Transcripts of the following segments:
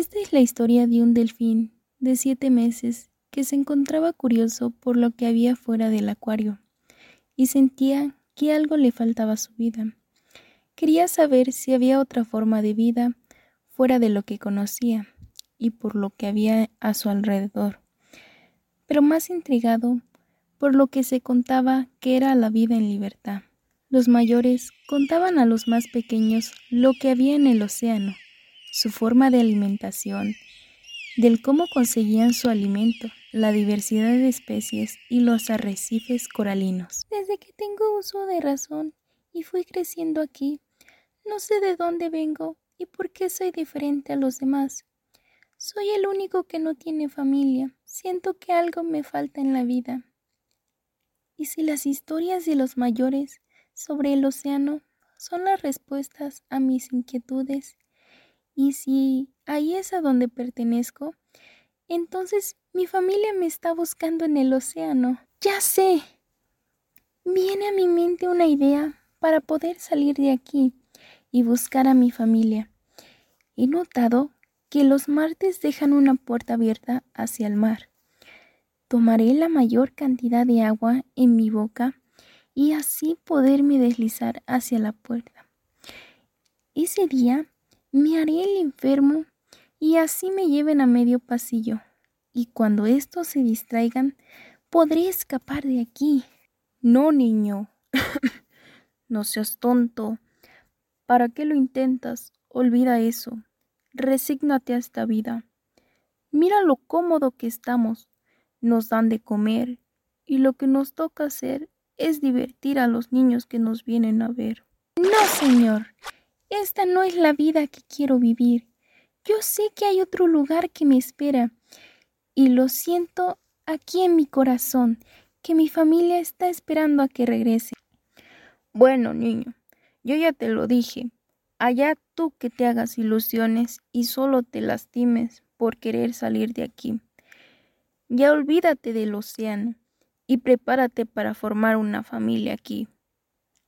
Esta es la historia de un delfín de siete meses que se encontraba curioso por lo que había fuera del acuario y sentía que algo le faltaba a su vida. Quería saber si había otra forma de vida fuera de lo que conocía y por lo que había a su alrededor, pero más intrigado por lo que se contaba que era la vida en libertad. Los mayores contaban a los más pequeños lo que había en el océano, su forma de alimentación, del cómo conseguían su alimento, la diversidad de especies y los arrecifes coralinos. Desde que tengo uso de razón y fui creciendo aquí, no sé de dónde vengo y por qué soy diferente a los demás. Soy el único que no tiene familia. Siento que algo me falta en la vida. ¿Y si las historias de los mayores sobre el océano son las respuestas a mis inquietudes? ¿Y si ahí es a donde pertenezco? Entonces mi familia me está buscando en el océano. Ya sé. Viene a mi mente una idea para poder salir de aquí y buscar a mi familia. He notado que los martes dejan una puerta abierta hacia el mar. Tomaré la mayor cantidad de agua en mi boca y así poderme deslizar hacia la puerta. Ese día me haré el enfermo y así me lleven a medio pasillo. Y cuando estos se distraigan, podré escapar de aquí. No, niño. no seas tonto. ¿Para qué lo intentas? Olvida eso. Resígnate a esta vida. Mira lo cómodo que estamos. Nos dan de comer y lo que nos toca hacer es divertir a los niños que nos vienen a ver. No, señor. Esta no es la vida que quiero vivir. Yo sé que hay otro lugar que me espera y lo siento aquí en mi corazón, que mi familia está esperando a que regrese. Bueno, niño, yo ya te lo dije. Allá tú que te hagas ilusiones y solo te lastimes por querer salir de aquí. Ya olvídate del océano y prepárate para formar una familia aquí.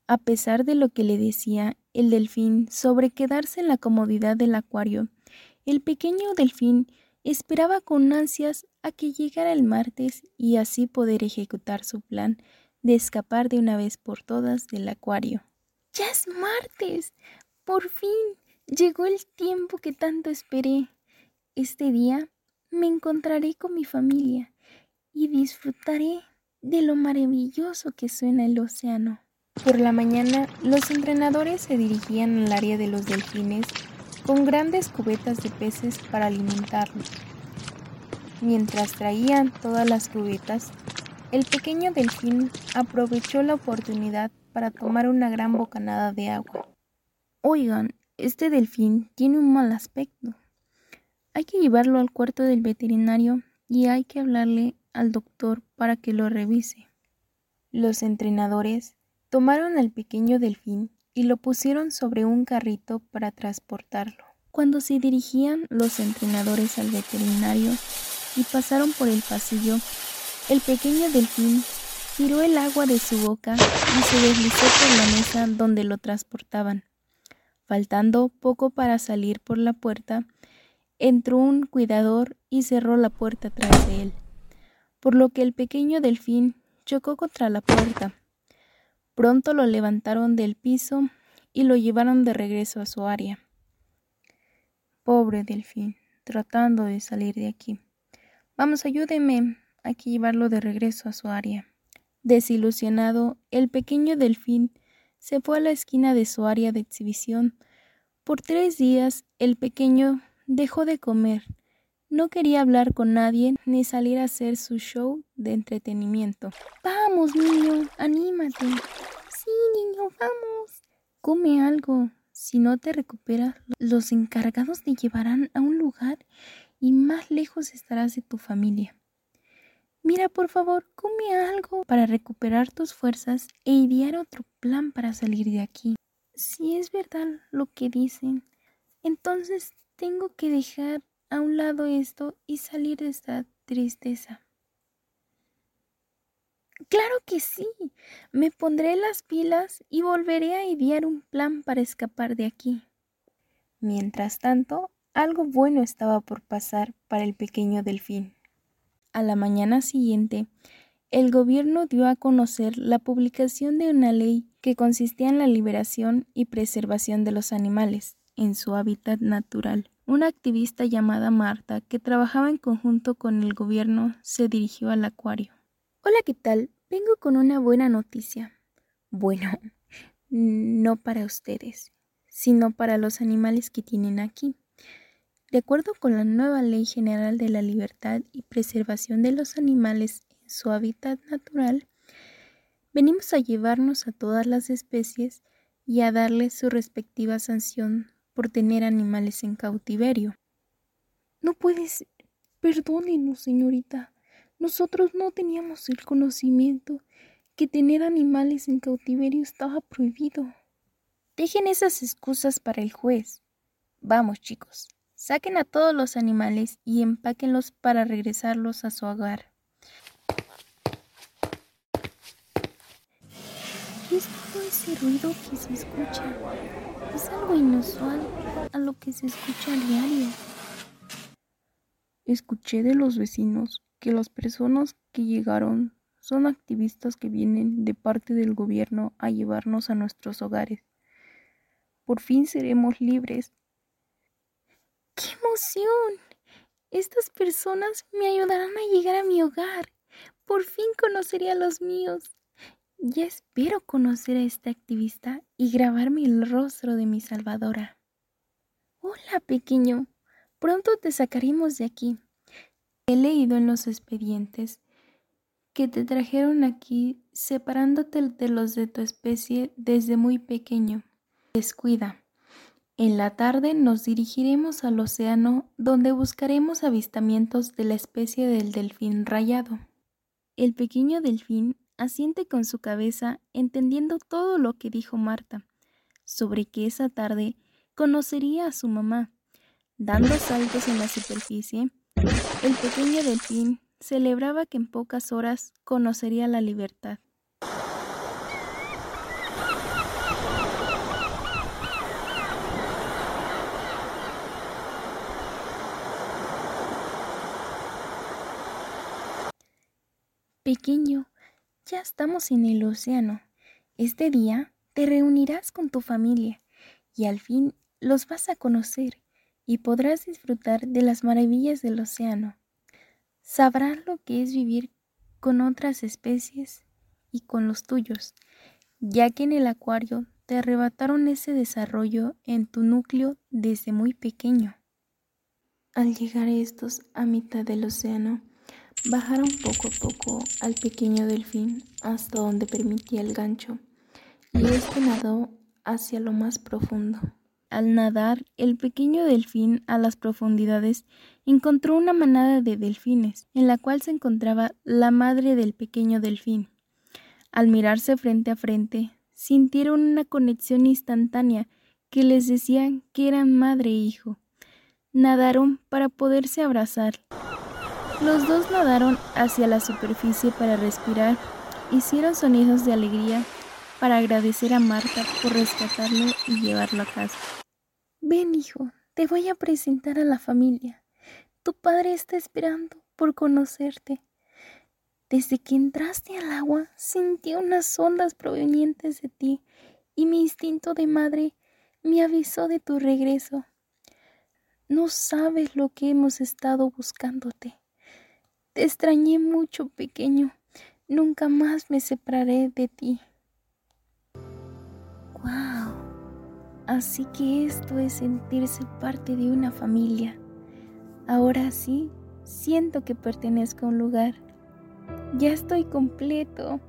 A pesar de lo que le decía el delfín sobre quedarse en la comodidad del acuario, el pequeño delfín esperaba con ansias a que llegara el martes y así poder ejecutar su plan de escapar de una vez por todas del acuario. Ya es martes. Por fin llegó el tiempo que tanto esperé. Este día me encontraré con mi familia y disfrutaré de lo maravilloso que suena el océano. Por la mañana, los entrenadores se dirigían al área de los delfines con grandes cubetas de peces para alimentarlos. Mientras traían todas las cubetas, el pequeño delfín aprovechó la oportunidad para tomar una gran bocanada de agua. Oigan, este delfín tiene un mal aspecto. Hay que llevarlo al cuarto del veterinario y hay que hablarle al doctor para que lo revise. Los entrenadores tomaron al pequeño delfín y lo pusieron sobre un carrito para transportarlo. Cuando se dirigían los entrenadores al veterinario y pasaron por el pasillo, el pequeño delfín tiró el agua de su boca y se deslizó por la mesa donde lo transportaban. Faltando poco para salir por la puerta, entró un cuidador y cerró la puerta tras de él, por lo que el pequeño delfín chocó contra la puerta. Pronto lo levantaron del piso y lo llevaron de regreso a su área. Pobre delfín, tratando de salir de aquí. Vamos, ayúdeme. Hay que llevarlo de regreso a su área. Desilusionado, el pequeño delfín se fue a la esquina de su área de exhibición. Por tres días el pequeño dejó de comer. No quería hablar con nadie ni salir a hacer su show de entretenimiento. Vamos, niño, anímate. Sí, niño, vamos. Come algo. Si no te recuperas, los encargados te llevarán a un lugar y más lejos estarás de tu familia. Mira, por favor, come algo para recuperar tus fuerzas e idear otro plan para salir de aquí. Si es verdad lo que dicen, entonces tengo que dejar a un lado esto y salir de esta tristeza. Claro que sí. Me pondré las pilas y volveré a idear un plan para escapar de aquí. Mientras tanto, algo bueno estaba por pasar para el pequeño delfín. A la mañana siguiente, el gobierno dio a conocer la publicación de una ley que consistía en la liberación y preservación de los animales en su hábitat natural. Una activista llamada Marta, que trabajaba en conjunto con el gobierno, se dirigió al acuario. Hola, ¿qué tal? Vengo con una buena noticia. Bueno, no para ustedes, sino para los animales que tienen aquí. De acuerdo con la nueva Ley General de la Libertad y Preservación de los Animales en su hábitat natural, venimos a llevarnos a todas las especies y a darles su respectiva sanción por tener animales en cautiverio. No puedes. Perdónenos, señorita. Nosotros no teníamos el conocimiento que tener animales en cautiverio estaba prohibido. Dejen esas excusas para el juez. Vamos, chicos, Saquen a todos los animales y empáquenlos para regresarlos a su hogar. ¿Qué es todo ese ruido que se escucha? Es algo inusual a lo que se escucha a diario. Escuché de los vecinos que las personas que llegaron son activistas que vienen de parte del gobierno a llevarnos a nuestros hogares. Por fin seremos libres ¡Qué emoción! Estas personas me ayudarán a llegar a mi hogar. Por fin conoceré a los míos. Ya espero conocer a esta activista y grabarme el rostro de mi salvadora. Hola, pequeño. Pronto te sacaremos de aquí. He leído en los expedientes que te trajeron aquí separándote de los de tu especie desde muy pequeño. Descuida. En la tarde nos dirigiremos al océano donde buscaremos avistamientos de la especie del delfín rayado. El pequeño delfín asiente con su cabeza entendiendo todo lo que dijo Marta, sobre que esa tarde conocería a su mamá. Dando saltos en la superficie, el pequeño delfín celebraba que en pocas horas conocería la libertad. Pequeño, ya estamos en el océano. Este día te reunirás con tu familia y al fin los vas a conocer y podrás disfrutar de las maravillas del océano. Sabrás lo que es vivir con otras especies y con los tuyos, ya que en el acuario te arrebataron ese desarrollo en tu núcleo desde muy pequeño. Al llegar estos a mitad del océano, Bajaron poco a poco al pequeño delfín hasta donde permitía el gancho, y este nadó hacia lo más profundo. Al nadar, el pequeño delfín a las profundidades encontró una manada de delfines, en la cual se encontraba la madre del pequeño delfín. Al mirarse frente a frente, sintieron una conexión instantánea que les decía que eran madre e hijo. Nadaron para poderse abrazar. Los dos nadaron hacia la superficie para respirar, hicieron sonidos de alegría para agradecer a Marta por rescatarlo y llevarlo a casa. Ven, hijo, te voy a presentar a la familia. Tu padre está esperando por conocerte. Desde que entraste al agua, sentí unas ondas provenientes de ti y mi instinto de madre me avisó de tu regreso. No sabes lo que hemos estado buscándote. Te extrañé mucho, pequeño. Nunca más me separaré de ti. ¡Wow! Así que esto es sentirse parte de una familia. Ahora sí, siento que pertenezco a un lugar. Ya estoy completo.